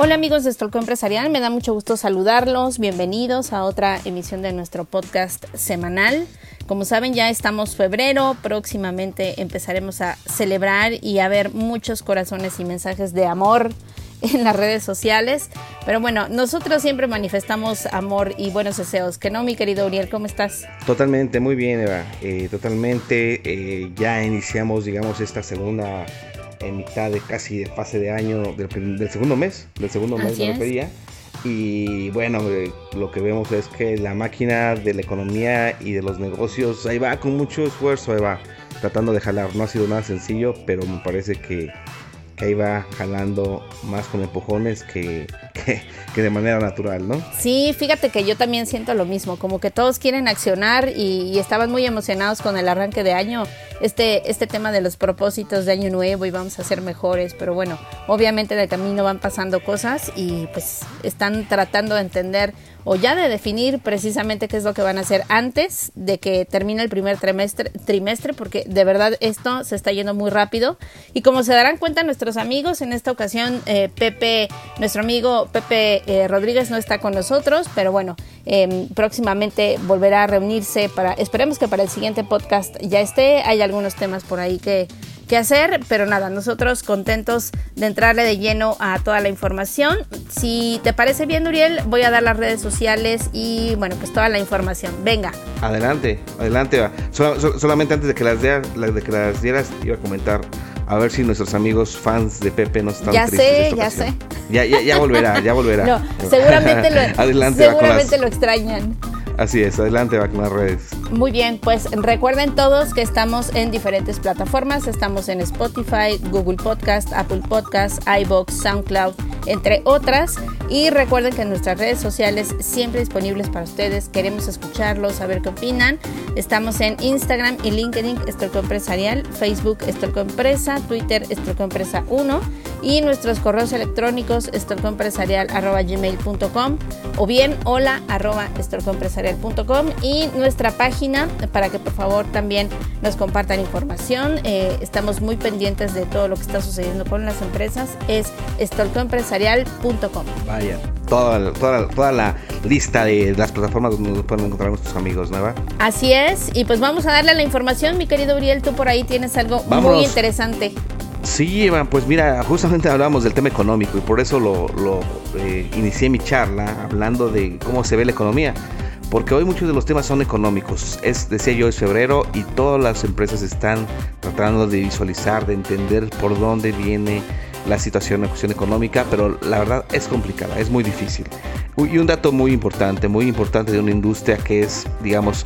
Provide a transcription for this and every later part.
Hola amigos de Stolco Empresarial, me da mucho gusto saludarlos, bienvenidos a otra emisión de nuestro podcast semanal. Como saben ya estamos febrero, próximamente empezaremos a celebrar y a ver muchos corazones y mensajes de amor en las redes sociales. Pero bueno, nosotros siempre manifestamos amor y buenos deseos. ¿Que no, mi querido Uriel? ¿Cómo estás? Totalmente, muy bien, Eva. Eh, totalmente. Eh, ya iniciamos, digamos, esta segunda en mitad de casi de fase de año del, segundo mes, del segundo mes de la Y bueno, eh, lo que vemos es que la máquina de la economía y de los negocios ahí va con mucho esfuerzo, ahí va tratando de jalar. No ha sido nada sencillo, pero me parece que que ahí va jalando más con empujones que, que, de manera natural, ¿no? Sí, fíjate que yo también siento lo mismo, como que todos quieren accionar y, estaban muy emocionados con el arranque de año, este, este tema de los propósitos de año nuevo y vamos a ser mejores, pero bueno, obviamente en el camino van pasando cosas y pues están tratando de entender o ya de definir precisamente qué es lo que van a hacer antes de que termine el primer trimestre, trimestre porque de verdad esto se está yendo muy rápido. Y como se darán cuenta nuestros amigos, en esta ocasión eh, Pepe, nuestro amigo Pepe eh, Rodríguez no está con nosotros, pero bueno, em, próximamente volverá a reunirse para, esperemos que para el siguiente podcast ya esté, hay algunos temas por ahí que que hacer, pero nada, nosotros contentos de entrarle de lleno a toda la información. Si te parece bien, Uriel, voy a dar las redes sociales y bueno, pues toda la información. Venga. Adelante, adelante. solamente antes de que las, de que las dieras, iba a comentar a ver si nuestros amigos fans de Pepe no están ya Sé, ya sé, ya sé. Ya, volverá, ya volverá. No, seguramente lo, adelante, seguramente lo extrañan. Así es, adelante va con las redes. Muy bien, pues recuerden todos que estamos en diferentes plataformas. Estamos en Spotify, Google Podcast, Apple Podcast, iBox, SoundCloud, entre otras. Y recuerden que nuestras redes sociales siempre disponibles para ustedes. Queremos escucharlos, saber qué opinan. Estamos en Instagram y LinkedIn, Estorco Empresarial, Facebook, Estorco Empresa, Twitter, Estorco Empresa 1 y nuestros correos electrónicos gmail.com o bien hola arroba y nuestra página para que por favor también nos compartan información. Eh, estamos muy pendientes de todo lo que está sucediendo con las empresas. Es estolcoempresarial.com. Vaya, toda, toda, toda la lista de las plataformas donde pueden encontrar nuestros amigos, ¿no? Así es, y pues vamos a darle la información, mi querido Uriel, tú por ahí tienes algo muy interesante. Sí, Iván, pues mira, justamente hablábamos del tema económico y por eso lo, eh, inicié mi charla hablando de cómo se ve la economía. Porque hoy muchos de los temas son económicos. Es, decía yo, es febrero y todas las empresas están tratando de visualizar, de entender por dónde viene la situación, la cuestión económica, pero la verdad es complicada, es muy difícil. Y un dato muy importante, muy importante de una industria que es, digamos,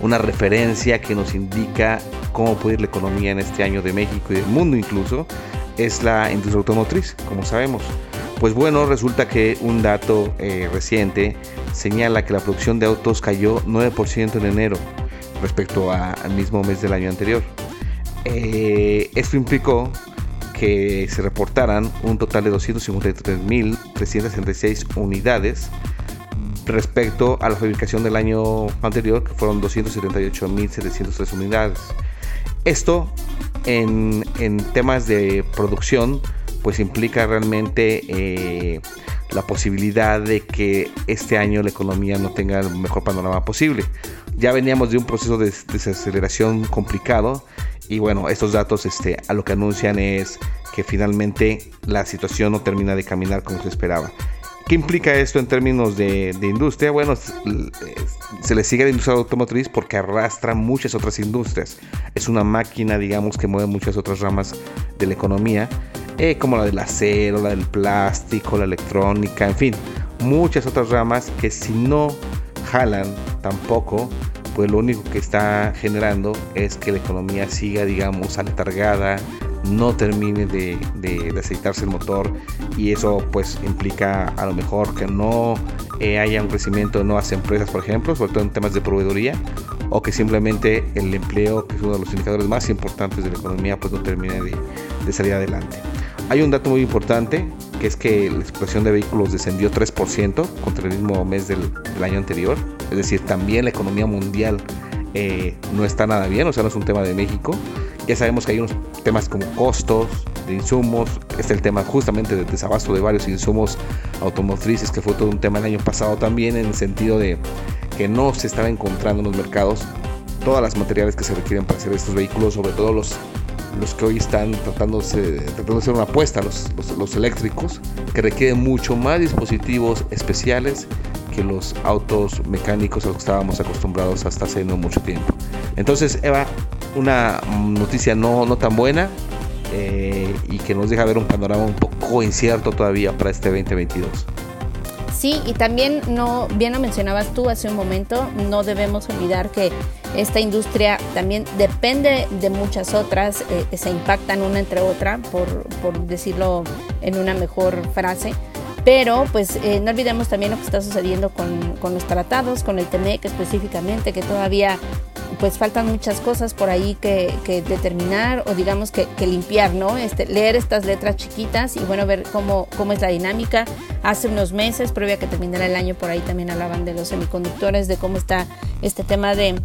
una referencia que nos indica cómo puede ir la economía en este año de México y del mundo incluso, es la industria automotriz, como sabemos. Pues bueno, resulta que un dato eh, reciente señala que la producción de autos cayó 9% en enero respecto al mismo mes del año anterior. Eh, esto implicó que se reportaran un total de 253.366 unidades respecto a la fabricación del año anterior, que fueron 278.703 unidades. Esto en, temas de producción, pues implica realmente eh, la posibilidad de que este año la economía no tenga el mejor panorama posible. Ya veníamos de un proceso de desaceleración complicado y bueno, estos datos este, a lo que anuncian es que finalmente la situación no termina de caminar como se esperaba. ¿Qué implica esto en términos de, industria? Bueno, se le sigue a la industria automotriz porque arrastra muchas otras industrias. Es una máquina, digamos, que mueve muchas otras ramas de la economía, eh, como la del acero, la del plástico, la electrónica, en fin, muchas otras ramas que si no jalan tampoco, pues lo único que está generando es que la economía siga, digamos, aletargada, no termine de, aceitarse el motor y eso pues implica a lo mejor que no eh, haya un crecimiento de nuevas empresas, por ejemplo, sobre todo en temas de proveeduría, o que simplemente el empleo, que es uno de los indicadores más importantes de la economía, pues no termine de, salir adelante. Hay un dato muy importante, que es que la explotación de vehículos descendió 3% contra el mismo mes del, año anterior, es decir, también la economía mundial eh, no está nada bien, o sea, no es un tema de México. Ya sabemos que hay unos temas como costos de insumos, está el tema justamente del desabasto de varios insumos automotrices, que fue todo un tema el año pasado también, en el sentido de que no se estaba encontrando en los mercados todas las materiales que se requieren para hacer estos vehículos, sobre todo los, los que hoy están tratándose, tratando de hacer una apuesta, los, los, eléctricos, que requieren mucho más dispositivos especiales que los autos mecánicos a los que estábamos acostumbrados hasta hace no mucho tiempo. Entonces, Eva, una noticia no, no tan buena eh, y que nos deja ver un panorama un poco incierto todavía para este 2022. Sí, y también no, bien lo mencionabas tú hace un momento, no debemos olvidar que esta industria también depende de muchas otras, eh, se impactan una entre otra, por, por decirlo en una mejor frase. Pero pues eh, no olvidemos también lo que está sucediendo con, con los tratados, con el TEMEC específicamente, que todavía pues faltan muchas cosas por ahí que, determinar o digamos que, limpiar, ¿no? Este, leer estas letras chiquitas y bueno, ver cómo, cómo es la dinámica. Hace unos meses, previo a que terminara el año, por ahí también hablaban de los semiconductores, de cómo está este tema de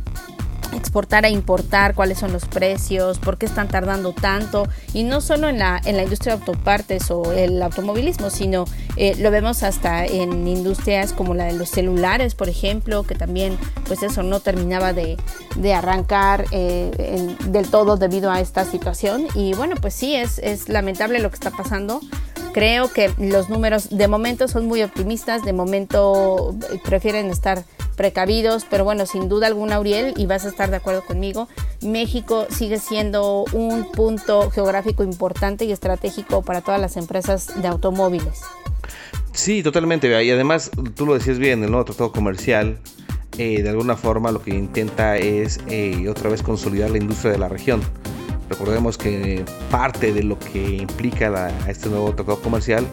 exportar e importar, cuáles son los precios, por qué están tardando tanto y no solo en la, en la industria de autopartes o el automovilismo, sino eh, lo vemos hasta en industrias como la de los celulares, por ejemplo, que también pues eso no terminaba de, arrancar eh, del todo debido a esta situación. Y bueno pues sí es, es lamentable lo que está pasando. Creo que los números de momento son muy optimistas, de momento eh, prefieren estar precavidos, pero bueno, sin duda alguna, Uriel, y vas a estar de acuerdo conmigo, México sigue siendo un punto geográfico importante y estratégico para todas las empresas de automóviles. Sí, totalmente, y además tú lo decías bien, el nuevo tratado comercial, eh, de alguna forma lo que intenta es eh, otra vez consolidar la industria de la región. Recordemos que parte de lo que implica este nuevo tratado comercial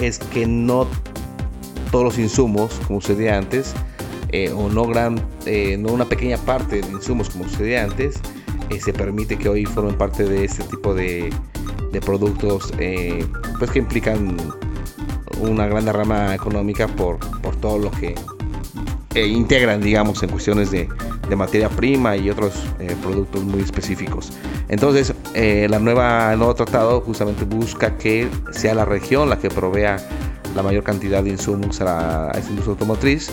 es que no todos los insumos, como sucedía antes, eh, o no, gran, eh, no una pequeña parte de insumos como sucedía antes, eh, se permite que hoy formen parte de este tipo de, productos pues que implican una gran rama económica por, por todo lo que integran, digamos, en cuestiones de, materia prima y otros productos muy específicos. Entonces, la nueva, el nuevo tratado justamente busca que sea la región la que provea la mayor cantidad de insumos a, a esta industria automotriz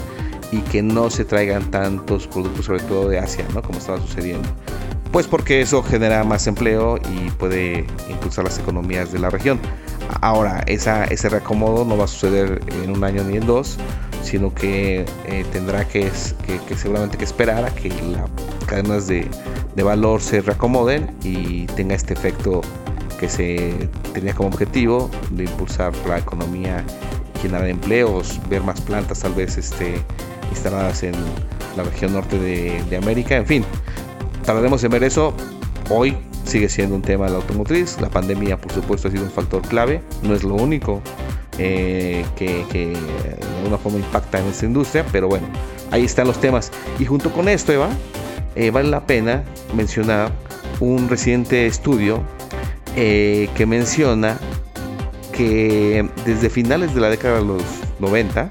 y que no se traigan tantos productos, sobre todo de Asia, ¿no? Como estaba sucediendo. Pues porque eso genera más empleo y puede impulsar las economías de la región. Ahora, esa, ese reacomodo no va a suceder en un año ni en dos, sino que eh, tendrá que, que, seguramente que esperar a que las cadenas de, de valor se reacomoden y tenga este efecto que se tenía como objetivo de impulsar la economía, generar empleos, ver más plantas tal vez este, instaladas en la región norte de, América. En fin, tardaremos en ver eso. Hoy sigue siendo un tema de la automotriz. La pandemia, por supuesto, ha sido un factor clave. No es lo único eh, que, de alguna forma impacta en esta industria, pero bueno, ahí están los temas. Y junto con esto, Eva, eh, vale la pena mencionar un reciente estudio eh, que menciona que desde finales de la década de los 90,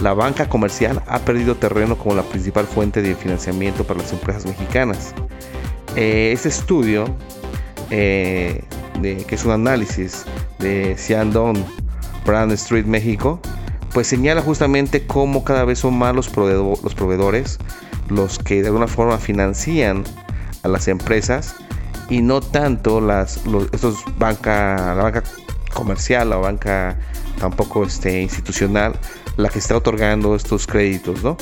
la banca comercial ha perdido terreno como la principal fuente de financiamiento para las empresas mexicanas. Este estudio, eh, que es un análisis de Ciandon Brand Street México, pues señala justamente cómo cada vez son más los, proveedores los que de alguna forma financian a las empresas y no tanto las estos la banca comercial la banca tampoco este institucional la que está otorgando estos créditos, ¿no?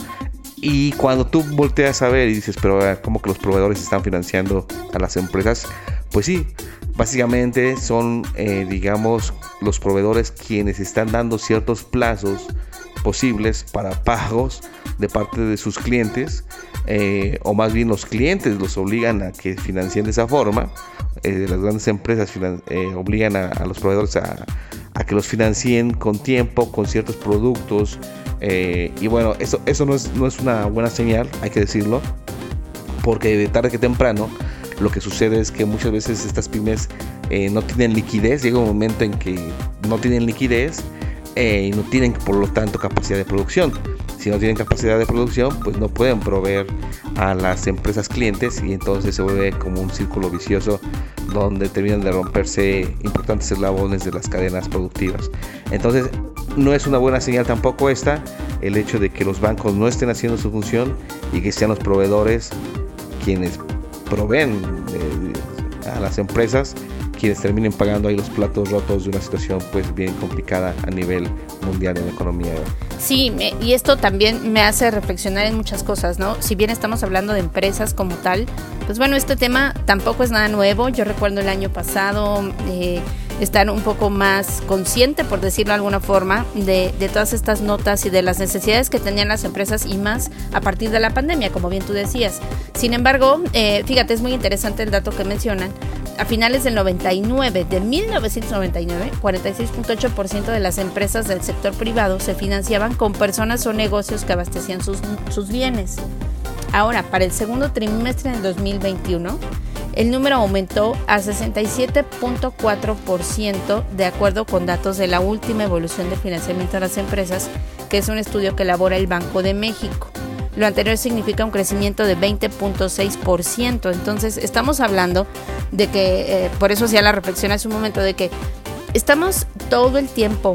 Y cuando tú volteas a ver y dices, pero ¿cómo que los proveedores están financiando a las empresas? Pues sí, básicamente son, eh, digamos, los proveedores quienes están dando ciertos plazos posibles para pagos de parte de sus clientes eh, o más bien los clientes los obligan a que financien de esa forma, eh, las grandes empresas obligan a, los proveedores a, que los financien con tiempo, con ciertos productos, y bueno, eso, eso no, es, no es una buena señal, hay que decirlo, porque de tarde que temprano lo que sucede es que muchas veces estas pymes no tienen liquidez, llega un momento en que no tienen liquidez y no tienen por lo tanto capacidad de producción. Si no tienen capacidad de producción, pues no pueden proveer a las empresas clientes y entonces se vuelve como un círculo vicioso donde terminan de romperse importantes eslabones de las cadenas productivas. Entonces, no es una buena señal tampoco esta, el hecho de que los bancos no estén haciendo su función y que sean los proveedores quienes proveen eh, a las empresas quienes terminen pagando ahí los platos rotos de una situación pues bien complicada a nivel mundial en la economía. Sí, y esto también me hace reflexionar en muchas cosas, ¿no? Si bien estamos hablando de empresas como tal, pues bueno, este tema tampoco es nada nuevo. Yo recuerdo el año pasado eh, estar un poco más consciente, por decirlo de alguna forma, de, todas estas notas y de las necesidades que tenían las empresas y más a partir de la pandemia, como bien tú decías. Sin embargo, eh, fíjate, es muy interesante el dato que mencionan, a finales del 99, de 1999, 46.8% de las empresas del sector privado se financiaban con personas o negocios que abastecían sus, sus bienes. Ahora, para el segundo trimestre del 2021, el número aumentó a 67.4% de acuerdo con datos de la última evolución del financiamiento de las empresas, que es un estudio que elabora el Banco de México. Lo anterior significa un crecimiento de 20.6%. Entonces, estamos hablando de que, eh, por eso hacía la reflexión hace un momento, de que estamos todo el tiempo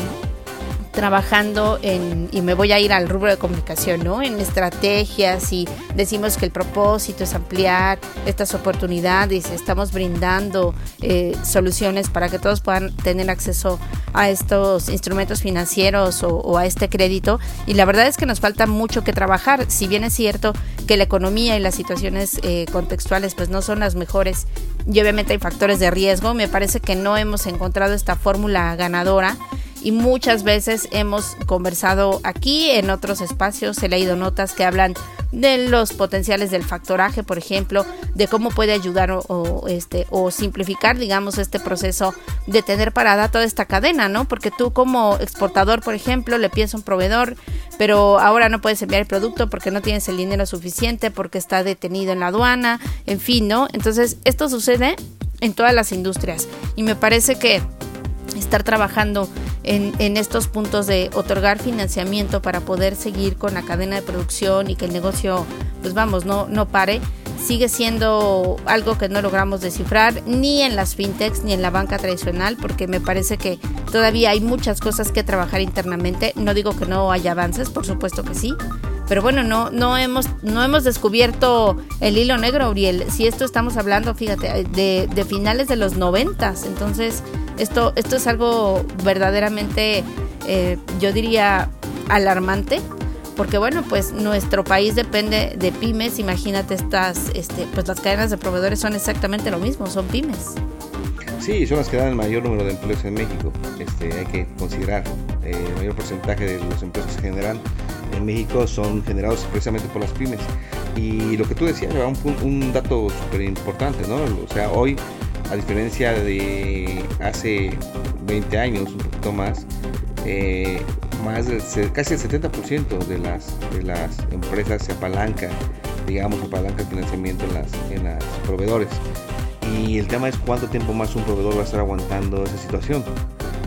trabajando en, y me voy a ir al rubro de comunicación, ¿no? En estrategias y decimos que el propósito es ampliar estas oportunidades, estamos brindando eh, soluciones para que todos puedan tener acceso a estos instrumentos financieros o, a este crédito. Y la verdad es que nos falta mucho que trabajar, si bien es cierto que la economía y las situaciones eh, contextuales pues no son las mejores y obviamente hay factores de riesgo, me parece que no hemos encontrado esta fórmula ganadora y muchas veces hemos conversado aquí en otros espacios, he leído notas que hablan de los potenciales del factoraje, por ejemplo, de cómo puede ayudar o, este o simplificar, digamos, este proceso de tener parada toda esta cadena, ¿no? Porque tú como exportador, por ejemplo, le pides a un proveedor, pero ahora no puedes enviar el producto porque no tienes el dinero suficiente, porque está detenido en la aduana, en fin, ¿no? Entonces, esto sucede en todas las industrias y me parece que estar trabajando en, estos puntos de otorgar financiamiento para poder seguir con la cadena de producción y que el negocio, pues vamos, no, no pare, sigue siendo algo que no logramos descifrar ni en las fintechs ni en la banca tradicional porque me parece que todavía hay muchas cosas que trabajar internamente. No digo que no haya avances, por supuesto que sí, pero bueno, no, no, hemos, no hemos descubierto el hilo negro, Uriel. Si esto estamos hablando, fíjate, de, de finales de los noventas, entonces esto, esto es algo verdaderamente, eh, yo diría, alarmante, porque bueno, pues nuestro país depende de pymes, imagínate estas, este, pues las cadenas de proveedores son exactamente lo mismo, son pymes. Sí, son las que dan el mayor número de empleos en México. Este, hay que considerar eh, el mayor porcentaje de los empleos que se generan en México son generados precisamente por las pymes. Y lo que tú decías un, un dato súper importante, ¿no? O sea, hoy a diferencia de hace 20 años, un poquito más, eh, más casi el 70% de las, de las empresas se apalanca, digamos, apalanca el financiamiento en las, en las proveedores. Y el tema es cuánto tiempo más un proveedor va a estar aguantando esa situación.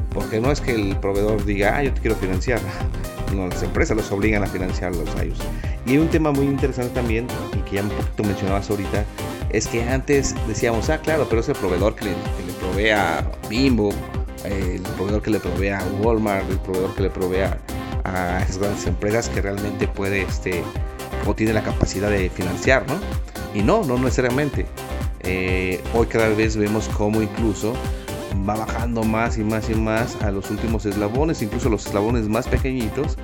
Porque no es que el proveedor diga, ah, yo quiero financiar. No, las empresas los obligan a financiarlos a ellos. Y hay un tema muy interesante también, y que ya un poquito mencionabas ahorita, es que antes decíamos, ah, claro, pero es el proveedor que le, provee a Bimbo, el proveedor que le provee a Walmart, el proveedor que le provee a, esas grandes empresas que realmente puede, este, o tiene la capacidad de financiar, ¿no? Y no, no necesariamente. Eh, hoy cada vez vemos cómo incluso va bajando más y más y más a los últimos eslabones, incluso los eslabones más pequeñitos,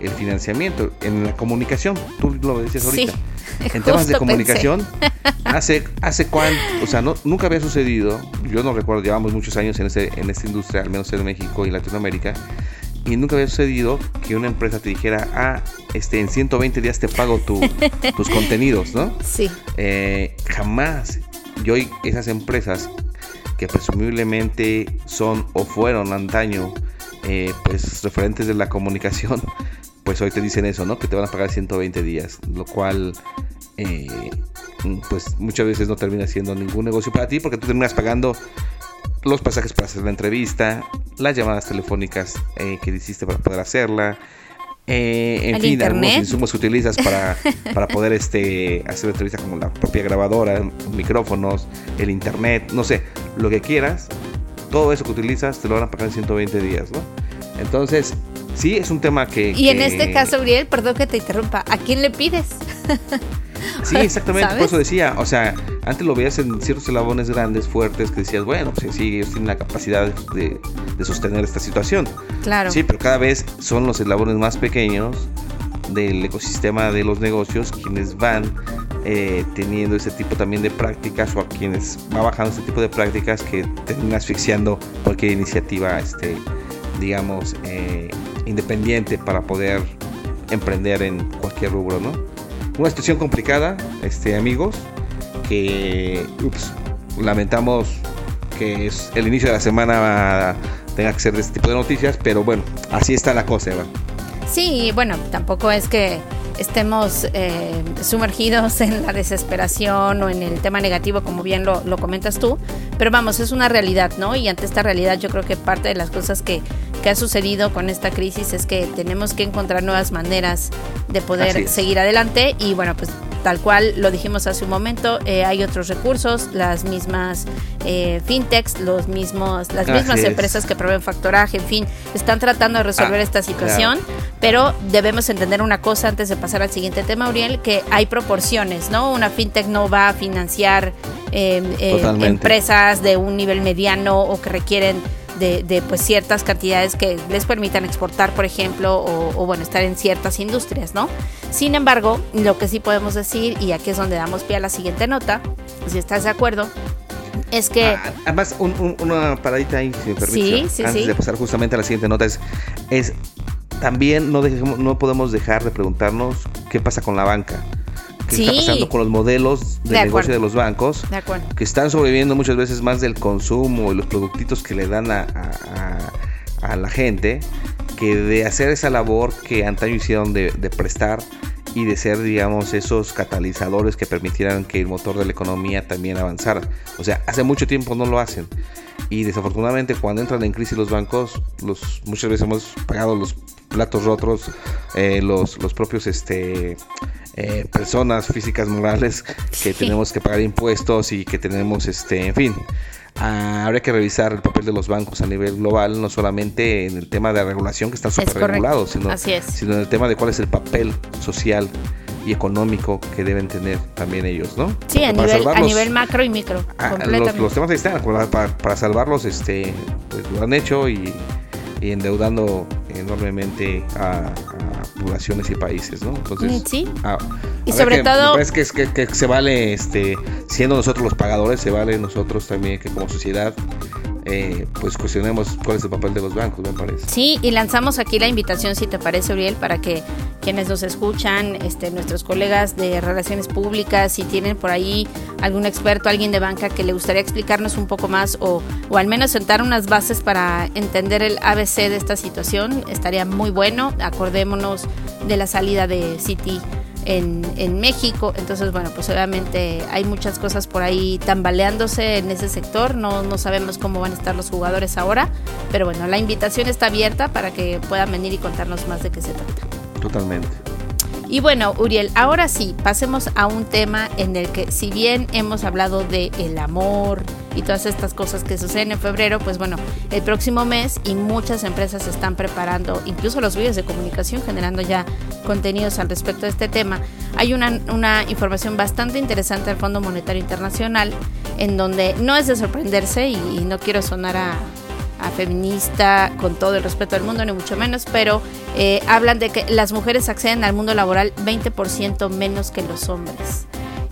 el financiamiento en la comunicación. Tú lo decías ahorita. en temas de comunicación, hace, hace cuánto, o sea, no, nunca había sucedido, yo no recuerdo, llevamos muchos años en, ese, en esta industria, al menos en México y Latinoamérica, y nunca había sucedido que una empresa te dijera, ah, este, en 120 días te pago tus contenidos, ¿no? Sí. Eh, jamás. Y hoy esas empresas que presumiblemente son o fueron antaño eh, pues referentes de la comunicación, pues hoy te dicen eso, ¿no? Que te van a pagar 120 días, lo cual eh, pues muchas veces no termina siendo ningún negocio para ti porque tú terminas pagando los pasajes para hacer la entrevista, las llamadas telefónicas eh, que hiciste para poder hacerla, eh, en fin, algunos insumos que utilizas para, para poder este, hacer la entrevista como la propia grabadora, micrófonos, el internet, no sé, lo que quieras, todo eso que utilizas te lo van a pagar en 120 días, ¿no? Entonces, sí, es un tema que... Y en este caso, Uriel, perdón que te interrumpa, ¿a quién le pides? Sí, exactamente, por eso decía, o sea, antes lo veías en ciertos eslabones grandes, fuertes, que decías, bueno, pues sí, ellos tienen la capacidad de, sostener esta situación. Claro. Sí, pero cada vez son los eslabones más pequeños del ecosistema de los negocios quienes van eh, teniendo ese tipo también de prácticas o a quienes va bajando ese tipo de prácticas que terminan asfixiando cualquier iniciativa, este, digamos, eh, independiente para poder emprender en cualquier rubro, ¿no? una situación complicada, este, amigos, que lamentamos que es el inicio de la semana tenga que ser de este tipo de noticias, pero bueno, así está la cosa, Eva. Sí, bueno, tampoco es que estemos eh, sumergidos en la desesperación o en el tema negativo, como bien lo, lo, comentas tú, pero vamos, es una realidad, ¿no? Y ante esta realidad yo creo que parte de las cosas que, que ha sucedido con esta crisis es que tenemos que encontrar nuevas maneras de poder seguir adelante. Y bueno, pues tal cual lo dijimos hace un momento, eh, hay otros recursos, las mismas eh, fintechs, los mismos, las mismas empresas que proveen factoraje, en fin, están tratando de resolver ah, esta situación, pero debemos entender una cosa antes de pasar al siguiente tema, Uriel, que hay proporciones, ¿no? Una fintech no va a financiar eh, empresas de un nivel mediano o que requieren de, pues ciertas cantidades que les permitan exportar, por ejemplo, o, bueno, estar en ciertas industrias, ¿no? Sin embargo, lo que sí podemos decir, y aquí es donde damos pie a la siguiente nota, si estás de acuerdo, es que... Ah, además, una paradita ahí, si me permites, antes de pasar justamente a la siguiente nota, es, es también no, dejemos, no podemos dejar de preguntarnos qué pasa con la banca que está pasando con los modelos de, negocio de los bancos, que están sobreviviendo muchas veces más del consumo y los productitos que le dan a, la gente, que de hacer esa labor que antaño hicieron de, prestar y de ser, digamos, esos catalizadores que permitieran que el motor de la economía también avanzara. O sea, hace mucho tiempo no lo hacen. Y desafortunadamente cuando entran en crisis los bancos, los, muchas veces hemos pagado los platos rotos, eh, los, los propios este, eh, personas físicas morales que tenemos que pagar impuestos y que tenemos, este, en fin, ah, habría que revisar el papel de los bancos a nivel global, no solamente en el tema de la regulación que está súper regulado, sino, sino en el tema de cuál es el papel social y económico que deben tener también ellos, ¿no? Sí, a nivel, a nivel, macro y micro. Ah, los, temas están, para, para, salvarlos, este, pues lo han hecho y, endeudando enormemente a poblaciones y países, ¿no? Entonces, mm, sí. Ah, y sobre todo... Es que, que, que, se vale, este, siendo nosotros los pagadores, se vale nosotros también que como sociedad eh, pues cuestionemos cuál es el papel de los bancos, me parece. Sí, y lanzamos aquí la invitación, si te parece, Uriel, para que quienes nos escuchan, este, nuestros colegas de relaciones públicas, si tienen por ahí algún experto, alguien de banca que le gustaría explicarnos un poco más o, o al menos sentar unas bases para entender el ABC de esta situación, estaría muy bueno. Acordémonos de la salida de Citi en, México. Entonces, bueno, pues obviamente hay muchas cosas por ahí tambaleándose en ese sector. No, no sabemos cómo van a estar los jugadores ahora. Pero bueno, la invitación está abierta para que puedan venir y contarnos más de qué se trata. Totalmente. Y bueno, Uriel, ahora sí, pasemos a un tema en el que si bien hemos hablado de el amor y todas estas cosas que suceden en febrero, pues bueno, el próximo mes y muchas empresas están preparando, incluso los medios de comunicación generando ya contenidos al respecto de este tema. Hay una, una información bastante interesante del Fondo Monetario Internacional en donde no es de sorprenderse y no quiero sonar a a feminista con todo el respeto del mundo, ni mucho menos, pero eh, hablan de que las mujeres acceden al mundo laboral 20% menos que los hombres.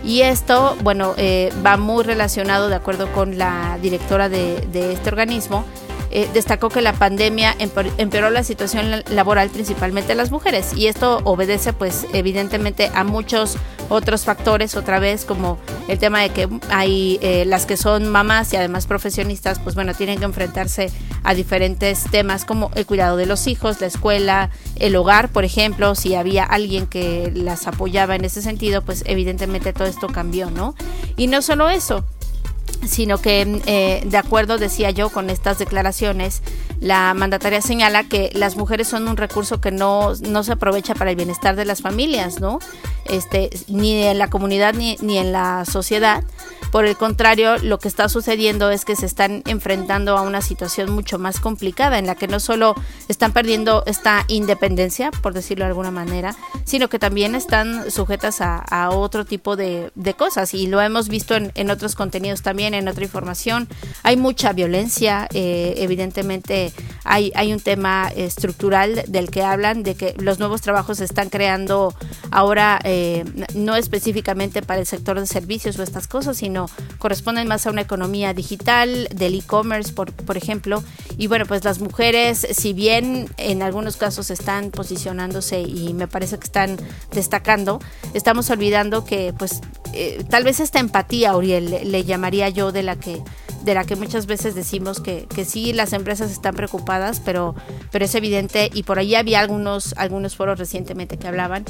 Y esto, bueno, eh, va muy relacionado, de acuerdo con la directora de, este organismo, eh, destacó que la pandemia empeoró la situación laboral principalmente de las mujeres y esto obedece pues evidentemente a muchos otros factores otra vez como el tema de que hay eh, las que son mamás y además profesionistas pues bueno tienen que enfrentarse a diferentes temas como el cuidado de los hijos, la escuela, el hogar por ejemplo, si había alguien que las apoyaba en ese sentido pues evidentemente todo esto cambió, ¿no? Y no solo eso, sino que eh, de acuerdo, decía yo, con estas declaraciones, la mandataria señala que las mujeres son un recurso que no, no se aprovecha para el bienestar de las familias, ¿no? Este, ni en la comunidad ni, ni en la sociedad. Por el contrario, lo que está sucediendo es que se están enfrentando a una situación mucho más complicada en la que no solo están perdiendo esta independencia, por decirlo de alguna manera, sino que también están sujetas a, otro tipo de, cosas. Y lo hemos visto en, otros contenidos también, en otra información. Hay mucha violencia, eh, evidentemente hay, hay un tema estructural del que hablan, de que los nuevos trabajos se están creando ahora eh, no específicamente para el sector de servicios o estas cosas, sino corresponden más a una economía digital, del e-commerce, por, por ejemplo. Y bueno, pues las mujeres, si bien en algunos casos están posicionándose y me parece que están destacando, estamos olvidando que pues eh, tal vez esta empatía, Uriel, le, llamaría yo de la que de la que muchas veces decimos que, que sí las empresas están preocupadas, pero, pero es evidente, y por ahí había algunos, algunos foros recientemente que hablaban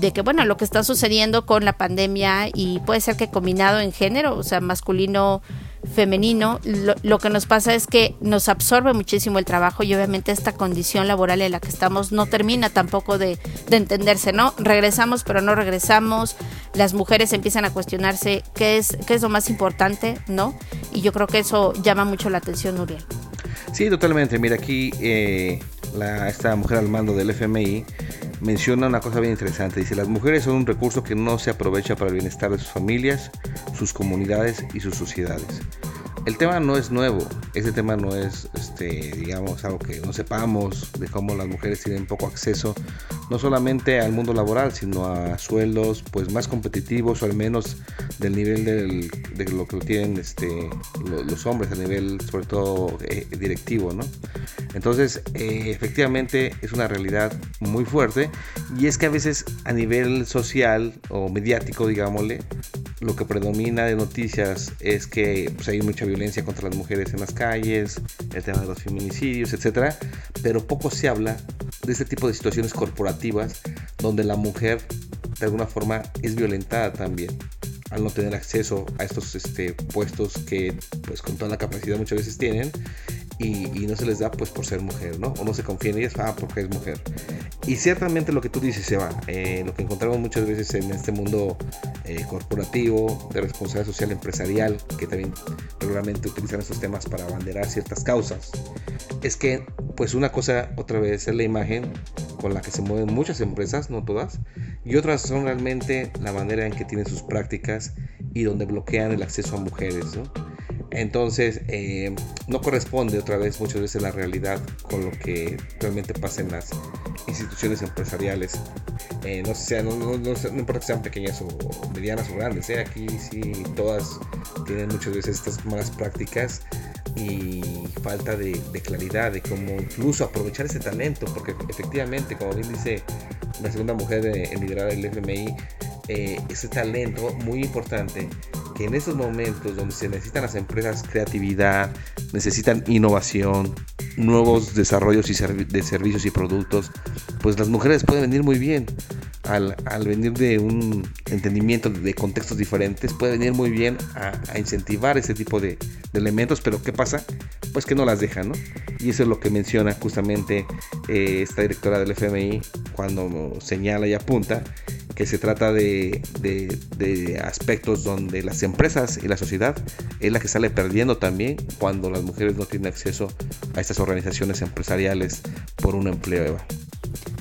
de que, bueno, lo que está sucediendo con la pandemia y puede ser que combinado en género, o sea, masculino, femenino, lo, que nos pasa es que nos absorbe muchísimo el trabajo y obviamente esta condición laboral en la que estamos no termina tampoco de, de entenderse, ¿no? Regresamos pero no regresamos, las mujeres empiezan a cuestionarse qué es, qué es lo más importante, ¿no? Y yo creo que eso llama mucho la atención, Uriel. Sí, totalmente. Mira, aquí eh, esta mujer al mando del FMI menciona una cosa bien interesante. Dice, las mujeres son un recurso que no se aprovecha para el bienestar de sus familias, sus comunidades y sus sociedades el tema no es nuevo, ese tema no es, este, digamos, algo que no sepamos de cómo las mujeres tienen poco acceso, no solamente al mundo laboral, sino a sueldos pues más competitivos o al menos del nivel de lo que tienen este, los, hombres, a nivel sobre todo eh, directivo, ¿no? Entonces, eh, efectivamente es una realidad muy fuerte y es que a veces a nivel social o mediático, digámosle, lo que predomina de noticias es que pues, hay mucha violencia contra las mujeres en las calles, el tema de los feminicidios, etc. Pero poco se habla de este tipo de situaciones corporativas donde la mujer de alguna forma es violentada también al no tener acceso a estos este, puestos que pues con toda la capacidad muchas veces tienen y, no se les da pues por ser mujer, ¿no? O no se confía en ellas, ah, porque es mujer. Y ciertamente lo que tú dices, Seba, eh, lo que encontramos muchas veces en este mundo eh, corporativo, de responsabilidad social empresarial, que también regularmente utilizan estos temas para abanderar ciertas causas, es que pues una cosa otra vez es la imagen con la que se mueven muchas empresas, no todas, y otras son realmente la manera en que tienen sus prácticas y donde bloquean el acceso a mujeres, ¿no? Entonces, eh, no corresponde otra vez muchas veces la realidad con lo que realmente pasa en las instituciones empresariales. Eh, no, sea, no, no, no, importa que sean pequeñas o medianas o grandes, ¿eh? aquí sí todas tienen muchas veces estas malas prácticas y falta de, claridad de cómo incluso aprovechar ese talento, porque efectivamente, como bien dice la segunda mujer en liderar el FMI, ese talento muy importante que en esos momentos donde se necesitan las empresas creatividad, necesitan innovación, nuevos desarrollos y de servicios y productos, pues las mujeres pueden venir muy bien. Al, venir de un entendimiento de contextos diferentes, puede venir muy bien a, incentivar ese tipo de, elementos, pero ¿qué pasa? Pues que no las dejan, ¿no? Y eso es lo que menciona justamente eh, esta directora del FMI cuando señala y apunta que se trata de, aspectos donde las empresas y la sociedad es la que sale perdiendo también cuando las mujeres no tienen acceso a estas organizaciones empresariales por un empleo. Eva.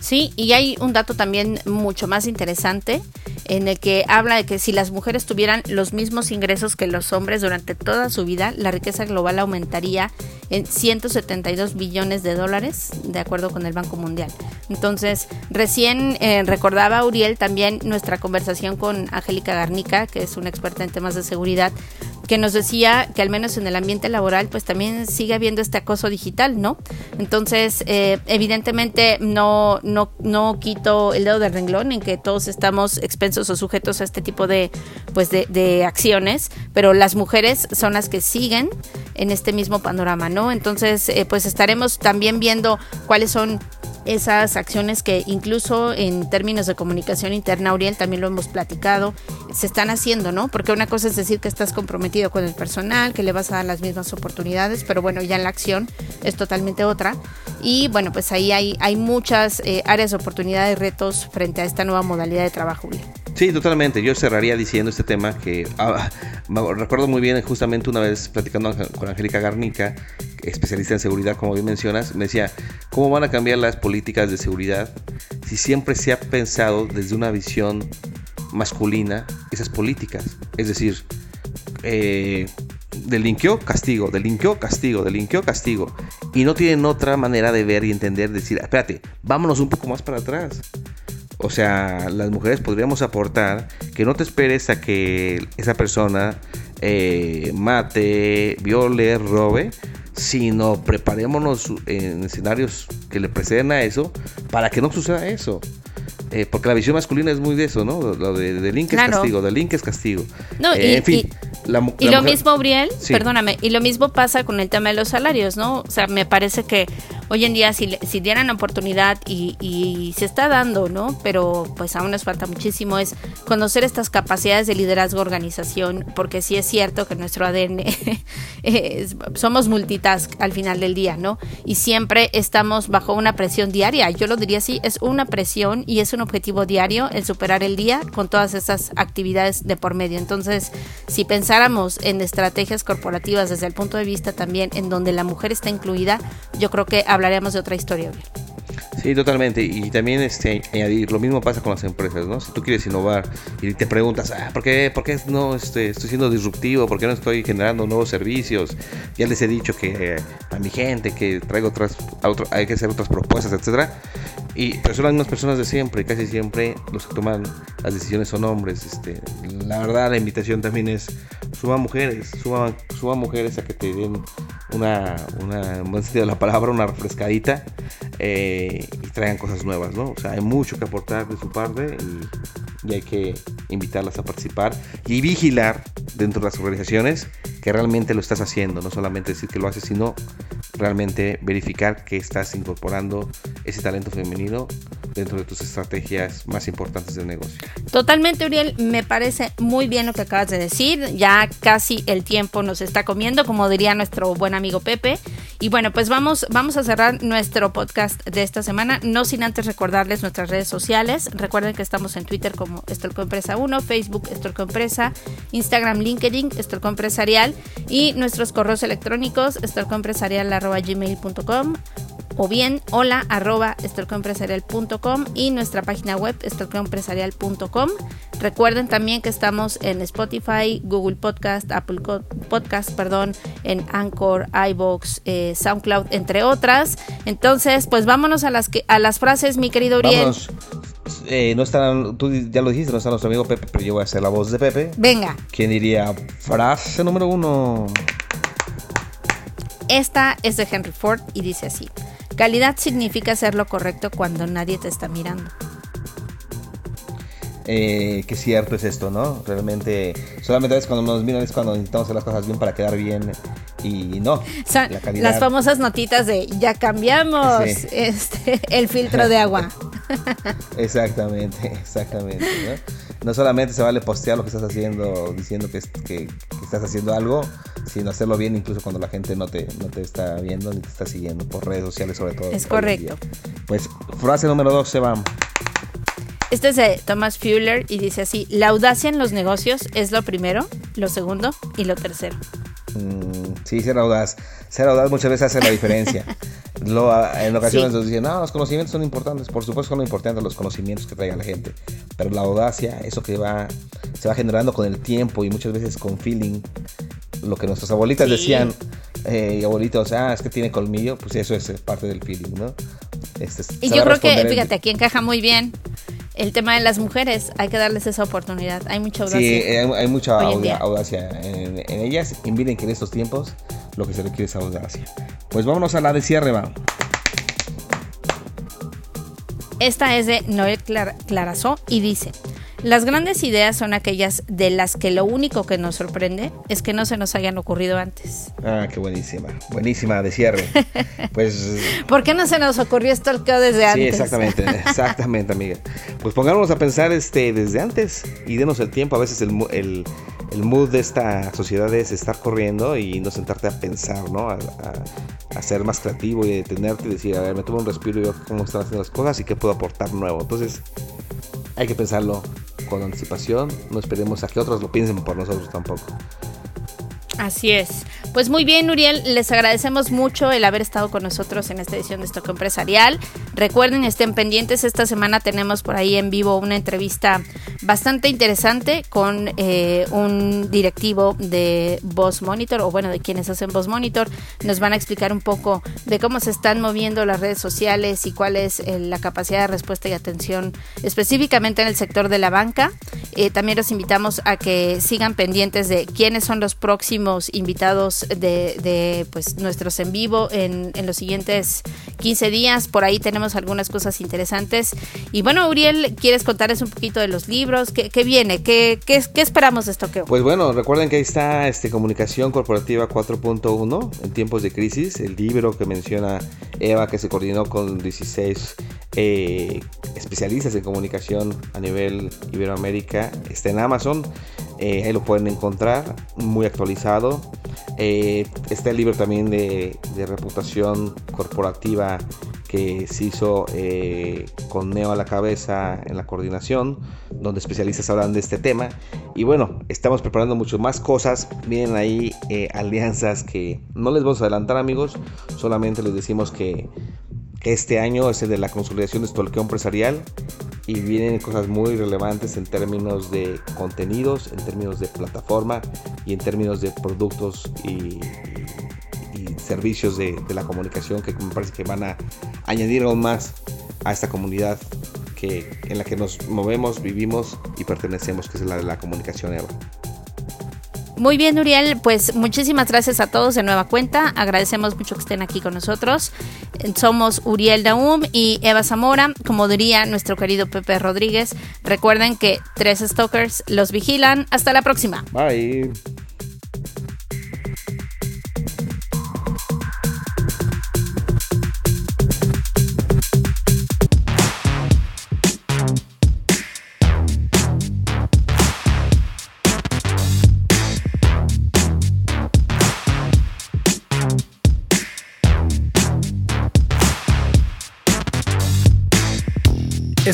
Sí, y hay un dato también mucho más interesante en el que habla de que si las mujeres tuvieran los mismos ingresos que los hombres durante toda su vida, la riqueza global aumentaría en 172 billones de dólares, de acuerdo con el Banco Mundial. Entonces, recién eh, recordaba Uriel también nuestra conversación con Angélica Garnica, que es una experta en temas de seguridad, que nos decía que al menos en el ambiente laboral pues también sigue habiendo este acoso digital, ¿no? Entonces, eh, evidentemente no, no, no quito el dedo del renglón en que todos estamos expensos o sujetos a este tipo de, pues de, acciones, pero las mujeres son las que siguen en este mismo panorama, ¿no? Entonces, eh, pues estaremos también viendo cuáles son esas acciones que incluso en términos de comunicación interna, Uriel, también lo hemos platicado, se están haciendo, ¿no? Porque una cosa es decir que estás comprometido con el personal, que le vas a dar las mismas oportunidades, pero bueno, ya en la acción es totalmente otra. Y bueno, pues ahí hay, hay muchas eh, áreas de oportunidad y retos frente a esta nueva modalidad de trabajo. Sí, totalmente. Yo cerraría diciendo este tema que ah, recuerdo muy bien justamente una vez platicando con Angélica Garnica, especialista en seguridad, como bien mencionas, me decía, ¿cómo van a cambiar las políticas de seguridad si siempre se ha pensado desde una visión masculina esas políticas? Es decir, eh, delinquió, castigo, delinquió, castigo, delinquió, castigo. Y no tienen otra manera de ver y entender, decir, espérate, vámonos un poco más para atrás. O sea, las mujeres podríamos aportar que no te esperes a que esa persona eh, mate, viole, robe, sino preparémonos en escenarios que le preceden a eso para que no suceda eso. Eh, porque la visión masculina es muy de eso, ¿no? Lo de, de link es castigo, de link es castigo. No, eh, y, en fin. y lo mismo, Briel, perdóname, y lo mismo pasa con el tema de los salarios, ¿no? O sea, me parece que hoy en día si, si dieran oportunidad y, se está dando, ¿no? Pero pues aún nos falta muchísimo, es conocer estas capacidades de liderazgo organización, porque sí es cierto que nuestro ADN somos multitask al final del día, ¿no? Y siempre estamos bajo una presión diaria, yo lo diría así, es una presión y es un objetivo diario el superar el día con todas esas actividades de por medio. Entonces, si pensáramos en estrategias corporativas desde el punto de vista también en donde la mujer está incluida, yo creo que hablaremos de otra historia. Sí, totalmente. Y también este, añadir, lo mismo pasa con las empresas, ¿no? Si tú quieres innovar y te preguntas, ah, ¿por qué, por qué no este, estoy siendo disruptivo? ¿Por qué no estoy generando nuevos servicios? Ya les he dicho que a mi gente que traigo otras, hay que hacer otras propuestas, etcétera. Y pero son las mismas personas de siempre, casi siempre los que toman las decisiones son hombres. Este, la verdad, la invitación también es suba mujeres, suba, suba mujeres a que te den una, una en buen sentido de la palabra, una refrescadita eh, y traigan cosas nuevas, ¿no? O sea, hay mucho que aportar de su parte y, y hay que invitarlas a participar y vigilar dentro de las organizaciones que realmente lo estás haciendo, no solamente decir que lo haces, sino realmente verificar que estás incorporando ese talento femenino dentro de tus estrategias más importantes del negocio. Totalmente, Uriel, me parece muy bien lo que acabas de decir. Ya casi el tiempo nos está comiendo, como diría nuestro buen amigo Pepe. Y bueno, pues vamos, vamos a cerrar nuestro podcast de esta semana, no sin antes recordarles nuestras redes sociales. Recuerden que estamos en Twitter como Estorco Empresa 1, Facebook Estorco Empresa, Instagram, LinkedIn, Estorco Empresarial y nuestros correos electrónicos estorcoempresarial.gmail.com o bien hola arroba y nuestra página web estorcoempresarial.com. Recuerden también que estamos en Spotify, Google Podcast, Apple Podcast, perdón, en Anchor, iBox, eh, SoundCloud, entre otras. Entonces, pues vámonos a las que, a las frases, mi querido Uriel. Eh, no están, tú ya lo dijiste, no está nuestro amigo Pepe, pero yo voy a hacer la voz de Pepe. Venga. ¿Quién diría frase número uno? Esta es de Henry Ford y dice así. Calidad significa hacer lo correcto cuando nadie te está mirando. Eh, que cierto es esto, ¿no? Realmente, solamente es cuando nos miran es cuando necesitamos hacer las cosas bien para quedar bien y no. Las famosas notitas de ya cambiamos este, el filtro de agua. exactamente, exactamente. ¿no? ¿No? solamente se vale postear lo que estás haciendo diciendo que, que, estás haciendo algo, sino hacerlo bien incluso cuando la gente no te, no te está viendo ni te está siguiendo por redes sociales sobre todo. Es correcto. Pues frase número dos, se va. Este es de Thomas Fuller y dice así, la audacia en los negocios es lo primero, lo segundo y lo tercero. Mm, sí, ser audaz. Ser audaz muchas veces hace la diferencia. Lo, en ocasiones nos dicen, no, los conocimientos son importantes. Por supuesto son importantes los conocimientos que traiga la gente. Pero la audacia, eso que va, se va generando con el tiempo y muchas veces con feeling. Lo que nuestras abuelitas decían, eh, abuelitos, ah, es que tiene colmillo, pues eso es parte del feeling, ¿no? Este, y yo creo que, fíjate, aquí encaja muy bien el tema de las mujeres, hay que darles esa oportunidad. Hay mucha audacia. Sí, hay, mucha audacia en, en, ellas. Y miren que en estos tiempos lo que se requiere es audacia. Pues vámonos a la de cierre, vamos. Esta es de Noel Clarazó y dice, las grandes ideas son aquellas de las que lo único que nos sorprende es que no se nos hayan ocurrido antes. Ah, qué buenísima. Buenísima de cierre. Pues. ¿Por qué no se nos ocurrió esto desde antes? Sí, exactamente, exactamente, amiga. Pues pongámonos a pensar este desde antes y denos el tiempo. A veces el, el, el mood de esta sociedad es estar corriendo y no sentarte a pensar, ¿no? A, a, ser más creativo y detenerte y decir, a ver, me tomo un respiro y veo cómo están haciendo las cosas y qué puedo aportar nuevo. Entonces, hay que pensarlo con anticipación, no esperemos a que otros lo piensen por nosotros tampoco. Así es. Pues muy bien, Uriel, les agradecemos mucho el haber estado con nosotros en esta edición de Stock Empresarial. Recuerden, estén pendientes, esta semana tenemos por ahí en vivo una entrevista bastante interesante con eh, un directivo de Boss Monitor, o bueno, de quienes hacen Boss Monitor. Nos van a explicar un poco de cómo se están moviendo las redes sociales y cuál es eh, la capacidad de respuesta y atención específicamente en el sector de la banca. Eh, también los invitamos a que sigan pendientes de quiénes son los próximos invitados de, pues, nuestros en vivo en, los siguientes 15 días. Por ahí tenemos algunas cosas interesantes. Y bueno, Uriel, ¿quieres contarles un poquito de los libros? ¿Qué, viene? ¿Qué, ¿Qué, esperamos de esto? Pues bueno, recuerden que ahí está este, Comunicación Corporativa 4.1 en tiempos de crisis, el libro que menciona Eva que se coordinó con 16 eh, especialistas en comunicación a nivel Iberoamérica, está en Amazon. Eh, ahí lo pueden encontrar, muy actualizado. Eh, está el libro también de, reputación corporativa que se hizo eh, con Neo a la cabeza en la coordinación, donde especialistas hablan de este tema. Y bueno, estamos preparando mucho más cosas. Vienen ahí alianzas que no les vamos a adelantar, amigos. Solamente les decimos que este año es el de la consolidación de estolqueo empresarial y vienen cosas muy relevantes en términos de contenidos, en términos de plataforma y en términos de productos y, servicios de, la comunicación que me parece que van a añadir aún más a esta comunidad que, en la que nos movemos, vivimos y pertenecemos, que es la de la comunicación Eva. Muy bien, Uriel, pues muchísimas gracias a todos de nueva cuenta. Agradecemos mucho que estén aquí con nosotros. Somos Uriel Daum y Eva Zamora. Como diría nuestro querido Pepe Rodríguez, recuerden que tres stalkers los vigilan. Hasta la próxima. Bye.